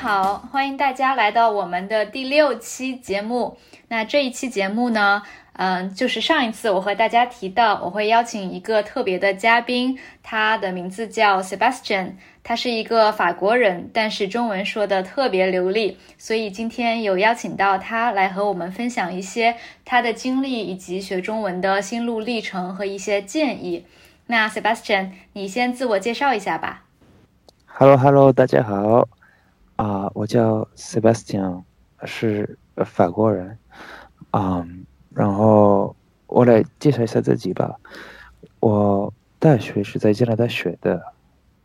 好，欢迎大家来到我们的第六期节目。那这一期节目呢，嗯，就是上一次我和大家提到，我会邀请一个特别的嘉宾，他的名字叫 Sebastian，他是一个法国人，但是中文说的特别流利，所以今天有邀请到他来和我们分享一些他的经历以及学中文的心路历程和一些建议。那 Sebastian，你先自我介绍一下吧。Hello，Hello，大家好。啊，我叫 Sebastian，是法国人，啊，然后我来介绍一下自己吧。我大学是在加拿大学的，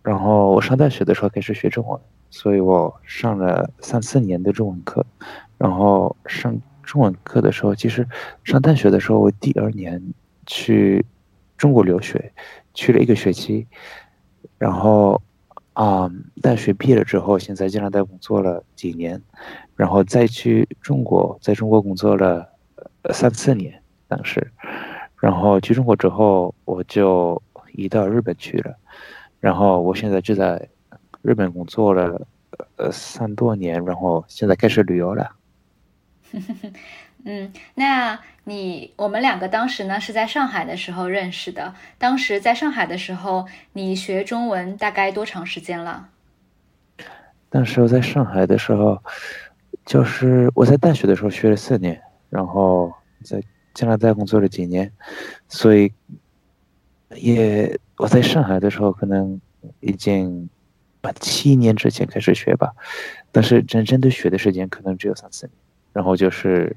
然后我上大学的时候开始学中文，所以我上了三四年的中文课。然后上中文课的时候，其实上大学的时候，我第二年去中国留学，去了一个学期，然后。啊，大学毕业了之后，先在加拿大工作了几年，然后再去中国，在中国工作了三四年，当时，然后去中国之后，我就移到日本去了，然后我现在就在日本工作了呃三多年，然后现在开始旅游了。嗯，那你我们两个当时呢是在上海的时候认识的。当时在上海的时候，你学中文大概多长时间了？当时我在上海的时候，就是我在大学的时候学了四年，然后在加拿大工作了几年，所以也我在上海的时候可能已经七年之前开始学吧，但是真正的学的时间可能只有三四年。然后就是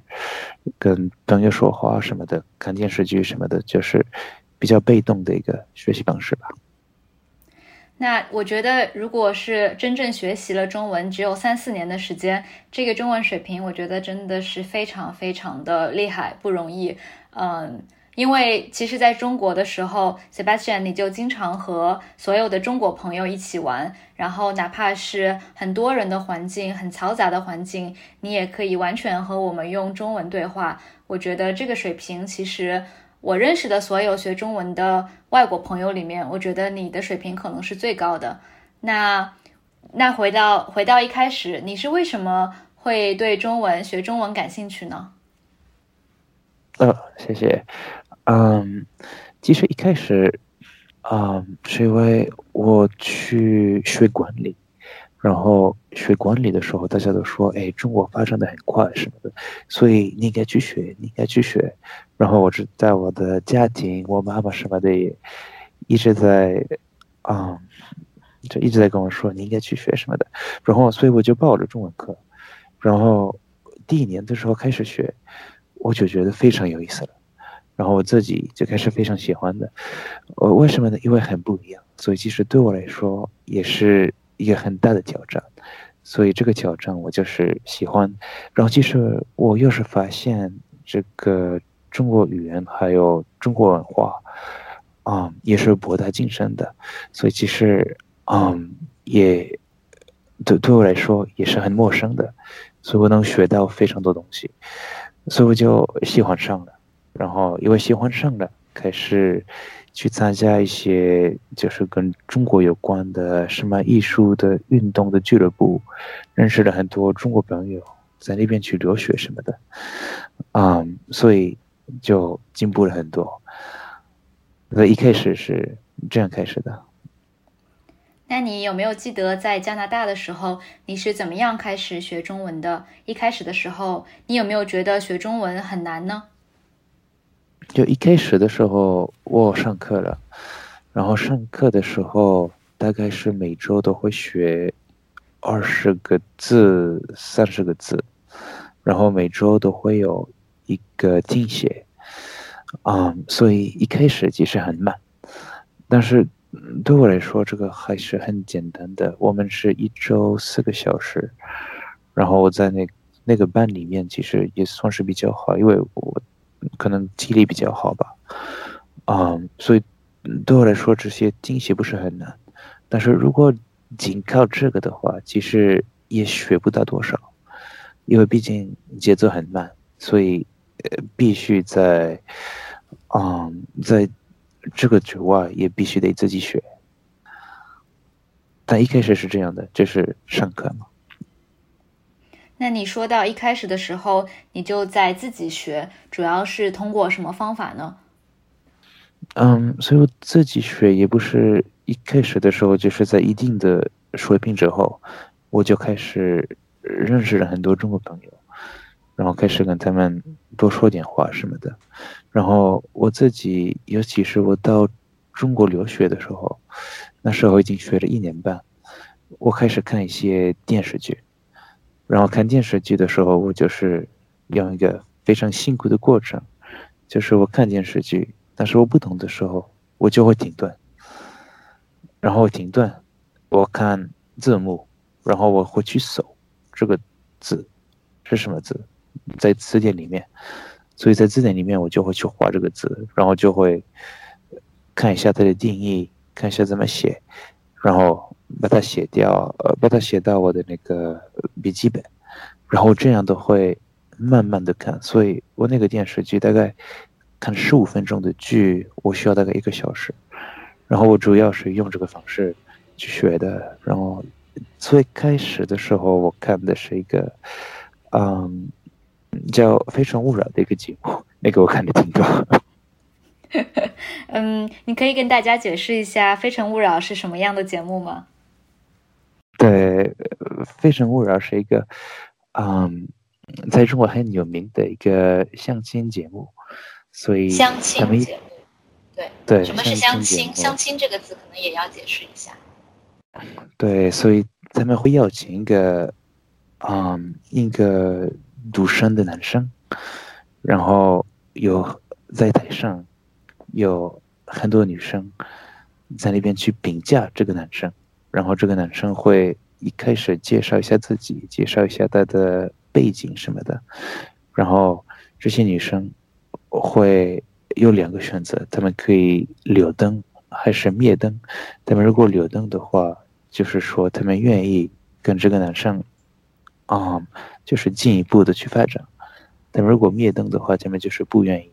跟朋友说话什么的，看电视剧什么的，就是比较被动的一个学习方式吧。那我觉得，如果是真正学习了中文，只有三四年的时间，这个中文水平，我觉得真的是非常非常的厉害，不容易。嗯。因为其实，在中国的时候，Sebastian，你就经常和所有的中国朋友一起玩，然后哪怕是很多人的环境、很嘈杂的环境，你也可以完全和我们用中文对话。我觉得这个水平，其实我认识的所有学中文的外国朋友里面，我觉得你的水平可能是最高的。那那回到回到一开始，你是为什么会对中文学中文感兴趣呢？呃，谢谢。嗯，其实一开始，啊，是因为我去学管理，然后学管理的时候，大家都说，哎，中国发展的很快什么的，所以你应该去学，你应该去学。然后我是在我的家庭，我妈妈什么的也一直在，啊，就一直在跟我说，你应该去学什么的。然后，所以我就报了中文课，然后第一年的时候开始学，我就觉得非常有意思了。然后我自己就开始非常喜欢的，呃，为什么呢？因为很不一样，所以其实对我来说也是一个很大的挑战，所以这个挑战我就是喜欢。然后其实我又是发现这个中国语言还有中国文化，啊，也是博大精深的，所以其实，嗯，也对对我来说也是很陌生的，所以我能学到非常多东西，所以我就喜欢上了。然后因为喜欢上了，开始去参加一些就是跟中国有关的什么艺术的、运动的俱乐部，认识了很多中国朋友，在那边去留学什么的，嗯，所以就进步了很多。所以一开始是这样开始的。那你有没有记得在加拿大的时候，你是怎么样开始学中文的？一开始的时候，你有没有觉得学中文很难呢？就一开始的时候，我上课了，然后上课的时候大概是每周都会学二十个字、三十个字，然后每周都会有一个听写，啊，所以一开始其实很慢，但是对我来说这个还是很简单的。我们是一周四个小时，然后我在那那个班里面其实也算是比较好，因为我。可能记忆力比较好吧，啊，所以对我来说这些听写不是很难，但是如果仅靠这个的话，其实也学不到多少，因为毕竟节奏很慢，所以呃必须在，嗯，在这个之外也必须得自己学。但一开始是这样的，就是上课嘛。那你说到一开始的时候，你就在自己学，主要是通过什么方法呢？嗯，所以我自己学也不是一开始的时候就是在一定的水平之后，我就开始认识了很多中国朋友，然后开始跟他们多说点话什么的。然后我自己，尤其是我到中国留学的时候，那时候已经学了一年半，我开始看一些电视剧。然后看电视剧的时候，我就是用一个非常辛苦的过程，就是我看电视剧，但是我不懂的时候，我就会停顿，然后停顿，我看字幕，然后我会去搜这个字是什么字，在词典里面，所以在字典里面我就会去划这个字，然后就会看一下它的定义，看一下怎么写，然后。把它写掉，呃，把它写到我的那个笔记本，然后这样都会慢慢的看。所以我那个电视剧大概看十五分钟的剧，我需要大概一个小时。然后我主要是用这个方式去学的。然后最开始的时候，我看的是一个，嗯，叫《非诚勿扰》的一个节目，那个我看的挺多。嗯，你可以跟大家解释一下《非诚勿扰》是什么样的节目吗？对，《非诚勿扰》是一个，嗯，在中国很有名的一个相亲节目，所以相亲节目，对对，什么是相亲？相亲这个字可能也要解释一下。对，所以他们会邀请一个，嗯，一个独身的男生，然后有在台上有很多女生在那边去评价这个男生。然后这个男生会一开始介绍一下自己，介绍一下他的背景什么的，然后这些女生会有两个选择，他们可以留灯还是灭灯。他们如果留灯的话，就是说他们愿意跟这个男生，啊，就是进一步的去发展；但如果灭灯的话，他们就是不愿意。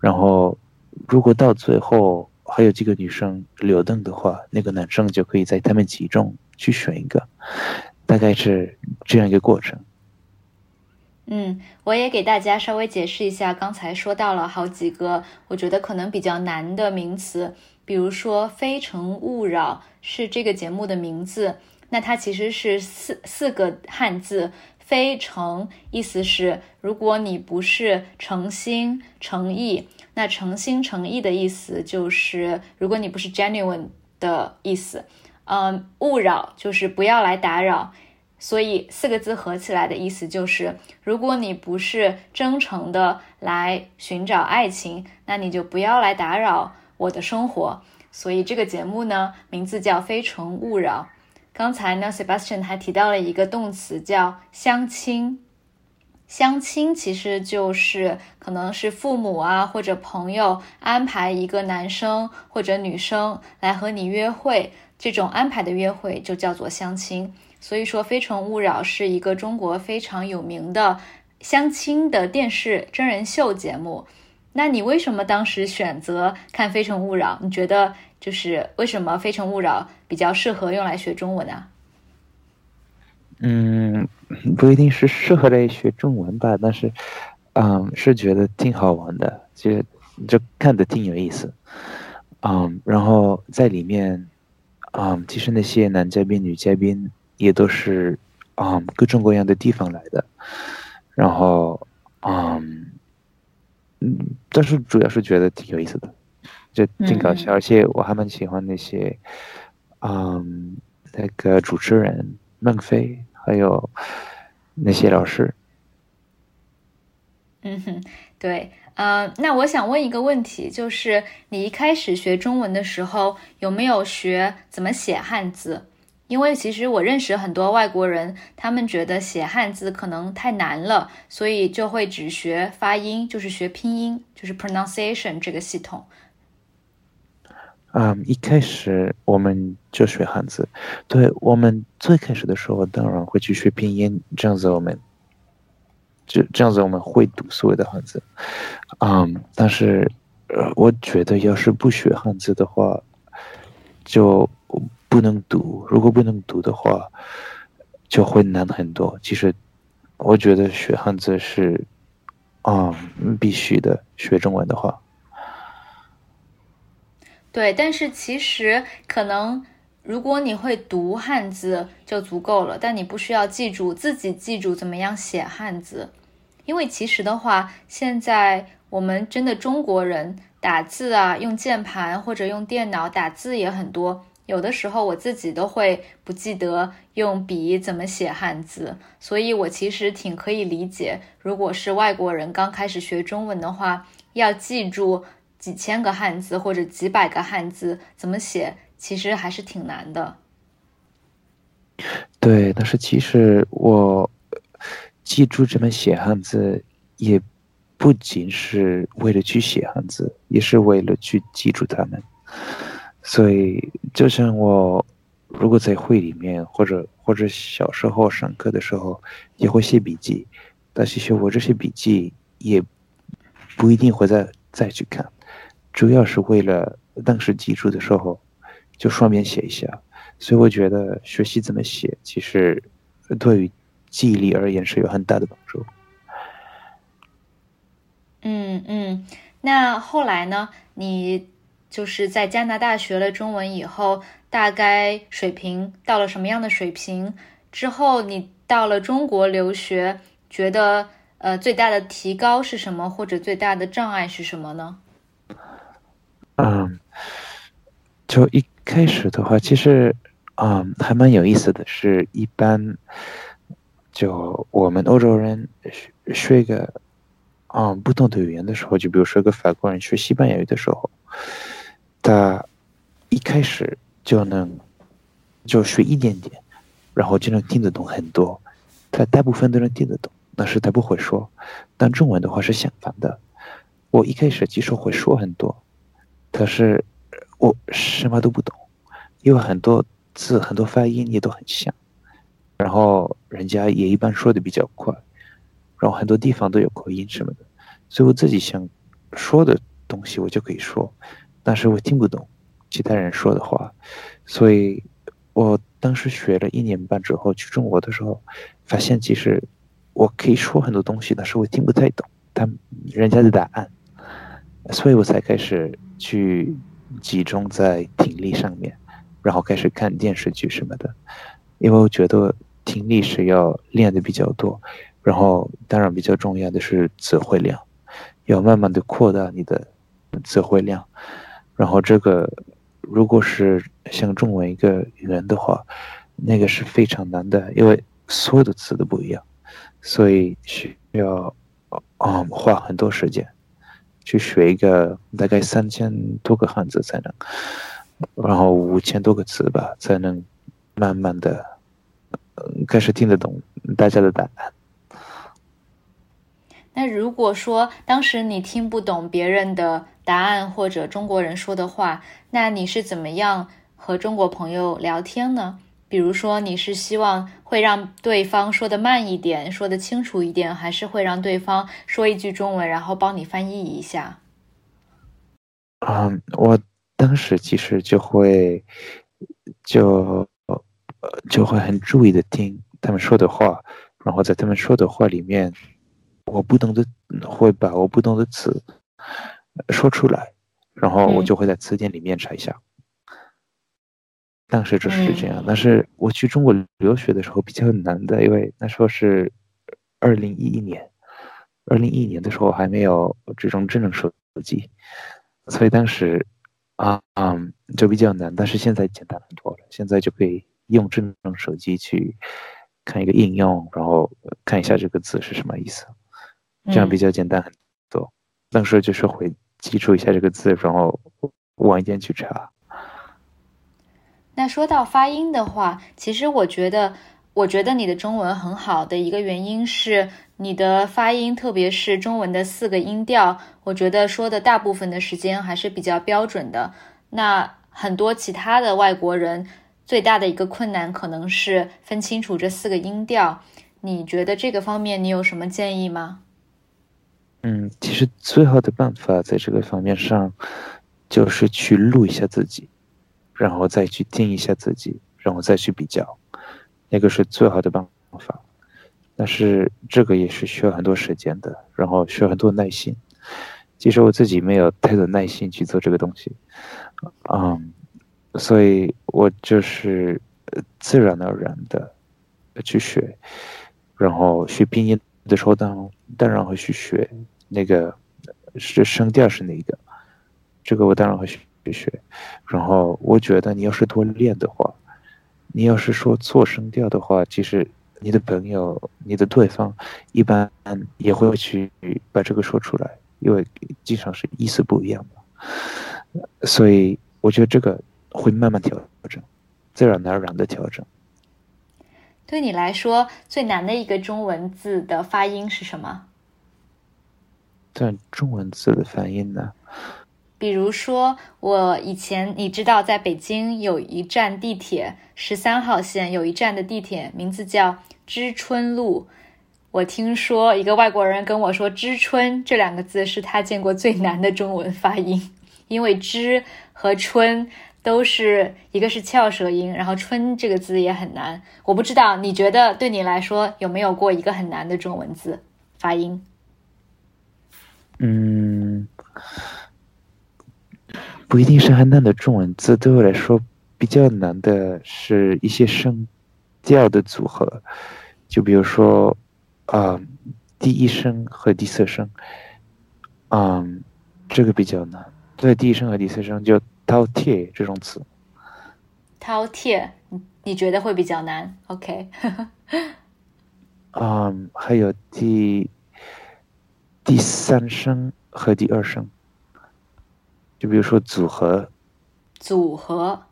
然后如果到最后。还有几个女生留灯的话，那个男生就可以在他们其中去选一个，大概是这样一个过程。嗯，我也给大家稍微解释一下，刚才说到了好几个我觉得可能比较难的名词，比如说“非诚勿扰”是这个节目的名字，那它其实是四四个汉字，“非诚”意思是如果你不是诚心诚意。那诚心诚意的意思就是，如果你不是 genuine 的意思，嗯，勿扰就是不要来打扰，所以四个字合起来的意思就是，如果你不是真诚的来寻找爱情，那你就不要来打扰我的生活。所以这个节目呢，名字叫《非诚勿扰》。刚才呢，Sebastian 还提到了一个动词叫相亲。相亲其实就是可能是父母啊或者朋友安排一个男生或者女生来和你约会，这种安排的约会就叫做相亲。所以说，《非诚勿扰》是一个中国非常有名的相亲的电视真人秀节目。那你为什么当时选择看《非诚勿扰》？你觉得就是为什么《非诚勿扰》比较适合用来学中文啊？嗯。不一定是适合来学中文吧，但是，嗯，是觉得挺好玩的，就就看的挺有意思，嗯，然后在里面，嗯，其实那些男嘉宾、女嘉宾也都是，嗯，各种各样的地方来的，然后，嗯，嗯，但是主要是觉得挺有意思的，就挺搞笑，而且我还蛮喜欢那些，嗯，那个主持人孟非。还有那些老师，嗯哼，对，呃，那我想问一个问题，就是你一开始学中文的时候，有没有学怎么写汉字？因为其实我认识很多外国人，他们觉得写汉字可能太难了，所以就会只学发音，就是学拼音，就是 pronunciation 这个系统。嗯，一开始我们就学汉字，对我们最开始的时候，当然会去学拼音，这样子我们，就这样子我们会读所有的汉字。嗯，但是，呃，我觉得要是不学汉字的话，就不能读。如果不能读的话，就会难很多。其实，我觉得学汉字是，啊，必须的。学中文的话，对，但是其实可能，如果你会读汉字就足够了，但你不需要记住自己记住怎么样写汉字，因为其实的话，现在我们真的中国人打字啊，用键盘或者用电脑打字也很多。有的时候我自己都会不记得用笔怎么写汉字，所以我其实挺可以理解，如果是外国人刚开始学中文的话，要记住几千个汉字或者几百个汉字怎么写，其实还是挺难的。对，但是其实我记住怎么写汉字，也不仅是为了去写汉字，也是为了去记住他们。所以，就像我，如果在会里面，或者或者小时候上课的时候，也会写笔记，但是写我这些笔记也不一定会再再去看，主要是为了当时记住的时候就顺便写一下。所以我觉得学习怎么写，其实对于记忆力而言是有很大的帮助。嗯嗯，那后来呢？你？就是在加拿大学了中文以后，大概水平到了什么样的水平？之后你到了中国留学，觉得呃最大的提高是什么，或者最大的障碍是什么呢？嗯，就一开始的话，其实嗯还蛮有意思的是，一般就我们欧洲人学学个嗯不同的语言的时候，就比如说个法国人学西班牙语的时候。他一开始就能就学一点点，然后就能听得懂很多。他大部分都能听得懂，但是他不会说。但中文的话是相反的。我一开始其实会说很多，可是我什么都不懂，因为很多字、很多发音也都很像。然后人家也一般说的比较快，然后很多地方都有口音什么的，所以我自己想说的东西我就可以说。但是我听不懂其他人说的话，所以我当时学了一年半之后去中国的时候，发现其实我可以说很多东西，但是我听不太懂他人家的答案，所以我才开始去集中在听力上面，然后开始看电视剧什么的，因为我觉得听力是要练的比较多，然后当然比较重要的是词汇量，要慢慢的扩大你的词汇量。然后这个，如果是像中文一个语言的话，那个是非常难的，因为所有的词都不一样，所以需要啊花很多时间去学一个大概三千多个汉字才能，然后五千多个词吧，才能慢慢的开始听得懂大家的答案。那如果说当时你听不懂别人的答案或者中国人说的话，那你是怎么样和中国朋友聊天呢？比如说，你是希望会让对方说的慢一点，说的清楚一点，还是会让对方说一句中文，然后帮你翻译一下？嗯，我当时其实就会就就会很注意的听他们说的话，然后在他们说的话里面。我不懂的会把我不懂的词说出来，然后我就会在词典里面查一下。当时就是这样，但是我去中国留学的时候比较难的，因为那时候是二零一一年，二零一一年的时候还没有这种智能手机，所以当时啊嗯就比较难。但是现在简单很多了，现在就可以用智能手机去看一个应用，然后看一下这个字是什么意思。这样比较简单很多，当时就是会记住一下这个字，然后晚一点去查。那说到发音的话，其实我觉得，我觉得你的中文很好的一个原因是你的发音，特别是中文的四个音调，我觉得说的大部分的时间还是比较标准的。那很多其他的外国人最大的一个困难可能是分清楚这四个音调。你觉得这个方面你有什么建议吗？嗯，其实最好的办法在这个方面上，就是去录一下自己，然后再去听一下自己，然后再去比较，那个是最好的办法。但是这个也是需要很多时间的，然后需要很多耐心。其实我自己没有太多耐心去做这个东西，嗯，所以我就是自然而然的去学，然后学拼音的时候，当当然会去学那个是声调是哪一个，这个我当然会去学。然后我觉得你要是多练的话，你要是说错声调的话，其实。你的朋友，你的对方，一般也会去把这个说出来，因为经常是意思不一样嘛。所以我觉得这个会慢慢调整，自然而然的调整。对你来说，最难的一个中文字的发音是什么？但中文字的发音呢？比如说，我以前你知道，在北京有一站地铁，十三号线有一站的地铁，名字叫知春路。我听说一个外国人跟我说，“知春”这两个字是他见过最难的中文发音，因为“知”和“春”都是一个是翘舌音，然后“春”这个字也很难。我不知道你觉得对你来说有没有过一个很难的中文字发音？嗯。不一定是很难的中文字，对我来说比较难的是一些声调的组合，就比如说，啊，第一声和第四声，嗯，这个比较难。对，第一声和第四声就饕餮这种词。饕餮，你你觉得会比较难？OK。嗯，还有第第三声和第二声。就比如说组合，组合，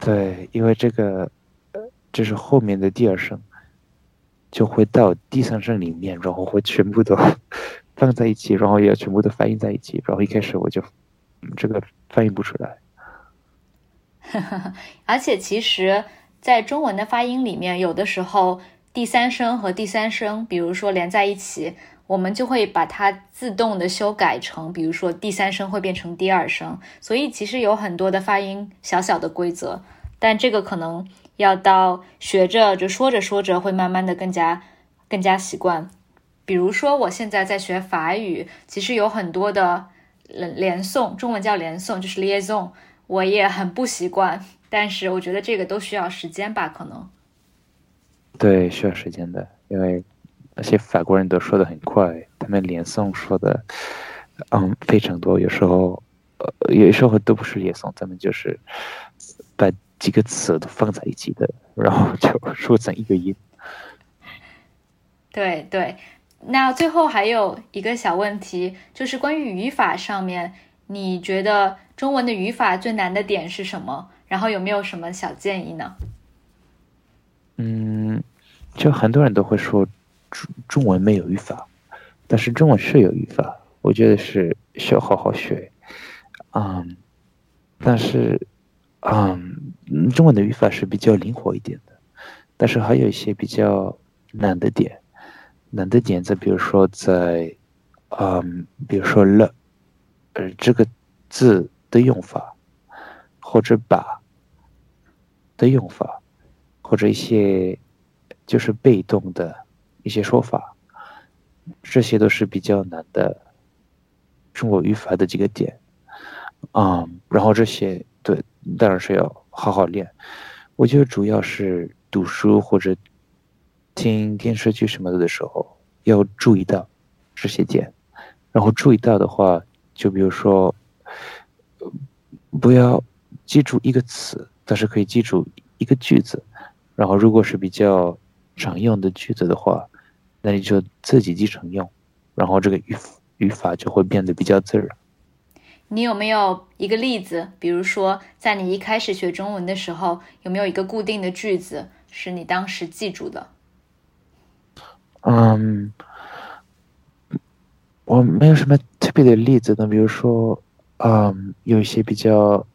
对，因为这个，这是后面的第二声，就会到第三声里面，然后会全部都 放在一起，然后也全部都翻译在一起，然后一开始我就这个翻译不出来。而且其实，在中文的发音里面，有的时候第三声和第三声，比如说连在一起。我们就会把它自动的修改成，比如说第三声会变成第二声，所以其实有很多的发音小小的规则，但这个可能要到学着就说着说着会慢慢的更加更加习惯。比如说我现在在学法语，其实有很多的连连诵，中文叫连诵，就是 liaison，我也很不习惯，但是我觉得这个都需要时间吧，可能。对，需要时间的，因为。那些法国人都说的很快，他们连诵说的，嗯，非常多。有时候，呃，有时候都不是连诵，他们就是把几个词都放在一起的，然后就说成一个音。对对，那最后还有一个小问题，就是关于语法上面，你觉得中文的语法最难的点是什么？然后有没有什么小建议呢？嗯，就很多人都会说。中中文没有语法，但是中文是有语法，我觉得是需要好好学。嗯，但是，嗯，中文的语法是比较灵活一点的，但是还有一些比较难的点，难的点在比如说在，嗯，比如说了，呃，这个字的用法，或者把的用法，或者一些就是被动的。一些说法，这些都是比较难的中国语法的几个点，嗯，然后这些对，当然是要好好练。我觉得主要是读书或者听电视剧什么的的时候，要注意到这些点。然后注意到的话，就比如说，不要记住一个词，但是可以记住一个句子。然后如果是比较常用的句子的话，那你就自己继承用，然后这个语语法就会变得比较自然。你有没有一个例子？比如说，在你一开始学中文的时候，有没有一个固定的句子是你当时记住的？嗯，我没有什么特别的例子。那比如说，嗯，有一些比较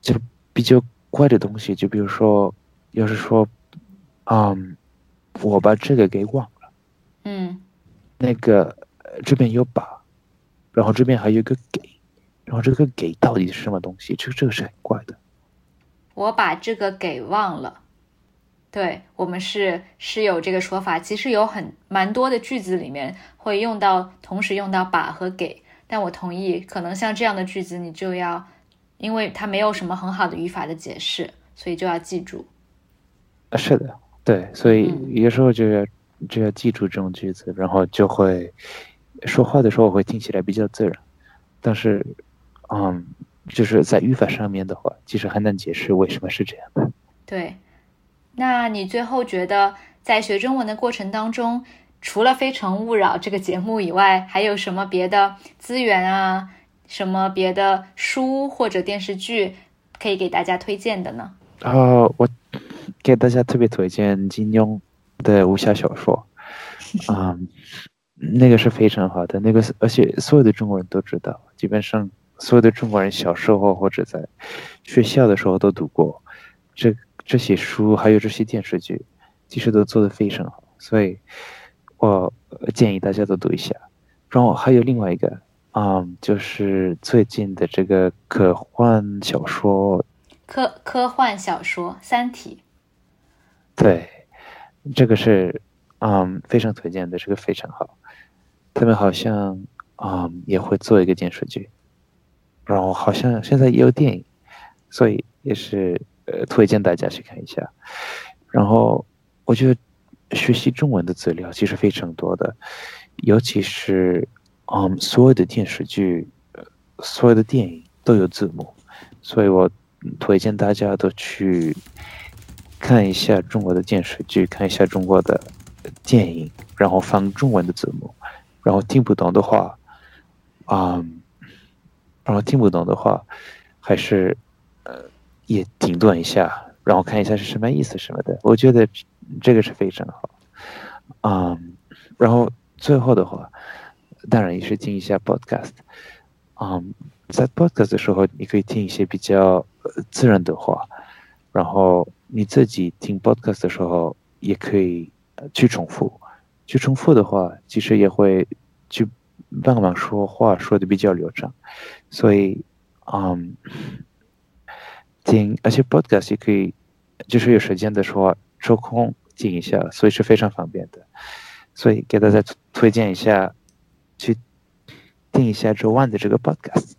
就比较怪的东西，就比如说，要是说，嗯。我把这个给忘了，嗯，那个这边有把，然后这边还有一个给，然后这个给到底是什么东西？这个这个是很怪的。我把这个给忘了。对我们是是有这个说法，其实有很蛮多的句子里面会用到，同时用到把和给。但我同意，可能像这样的句子，你就要，因为它没有什么很好的语法的解释，所以就要记住。是的，对，所以有时候就要就要记住这种句子，然后就会说话的时候会听起来比较自然。但是，嗯，就是在语法上面的话，其实很难解释为什么是这样的。对。那你最后觉得，在学中文的过程当中，除了《非诚勿扰》这个节目以外，还有什么别的资源啊？什么别的书或者电视剧可以给大家推荐的呢？啊，我给大家特别推荐金庸的武侠小说，啊，那个是非常好的，那个是而且所有的中国人都知道，基本上所有的中国人小时候或者在学校的时候都读过这。这些书还有这些电视剧，其实都做得非常好，所以我建议大家都读一下。然后还有另外一个，嗯，就是最近的这个科幻小说，科科幻小说《三体》。对，这个是嗯非常推荐的，这个非常好。他们好像嗯也会做一个电视剧，然后好像现在也有电影，所以也是。呃，推荐大家去看一下。然后，我觉得学习中文的资料其实非常多的，尤其是嗯，所有的电视剧、所有的电影都有字幕，所以我推荐大家都去看一下中国的电视剧，看一下中国的电影，然后放中文的字幕。然后听不懂的话，嗯，然后听不懂的话，还是呃。也停顿一下，然后看一下是什么意思什么的。我觉得这个是非常好，嗯，然后最后的话，当然也是听一下 podcast，嗯，在 podcast 的时候，你可以听一些比较自然的话，然后你自己听 podcast 的时候，也可以去重复，去重复的话，其实也会去慢慢说话说的比较流畅，所以，嗯。听，而且 podcast 也可以，就是有时间的时候抽空听一下，所以是非常方便的。所以给大家推荐一下，去听一下周 One 的这个 podcast。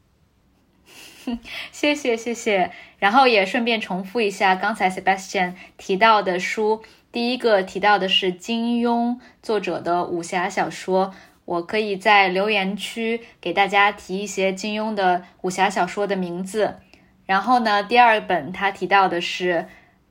谢谢谢谢，然后也顺便重复一下刚才 Sebastian 提到的书，第一个提到的是金庸作者的武侠小说，我可以在留言区给大家提一些金庸的武侠小说的名字。然后呢，第二本他提到的是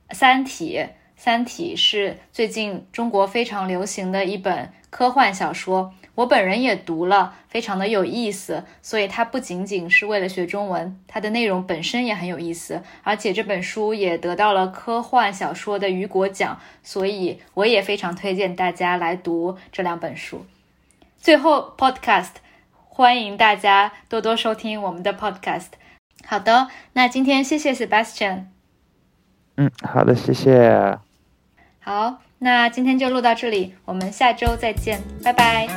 《三体》，《三体》是最近中国非常流行的一本科幻小说，我本人也读了，非常的有意思。所以它不仅仅是为了学中文，它的内容本身也很有意思，而且这本书也得到了科幻小说的雨果奖，所以我也非常推荐大家来读这两本书。最后，Podcast，欢迎大家多多收听我们的 Podcast。好的，那今天谢谢 Sebastian。嗯，好的，谢谢。好，那今天就录到这里，我们下周再见，拜拜。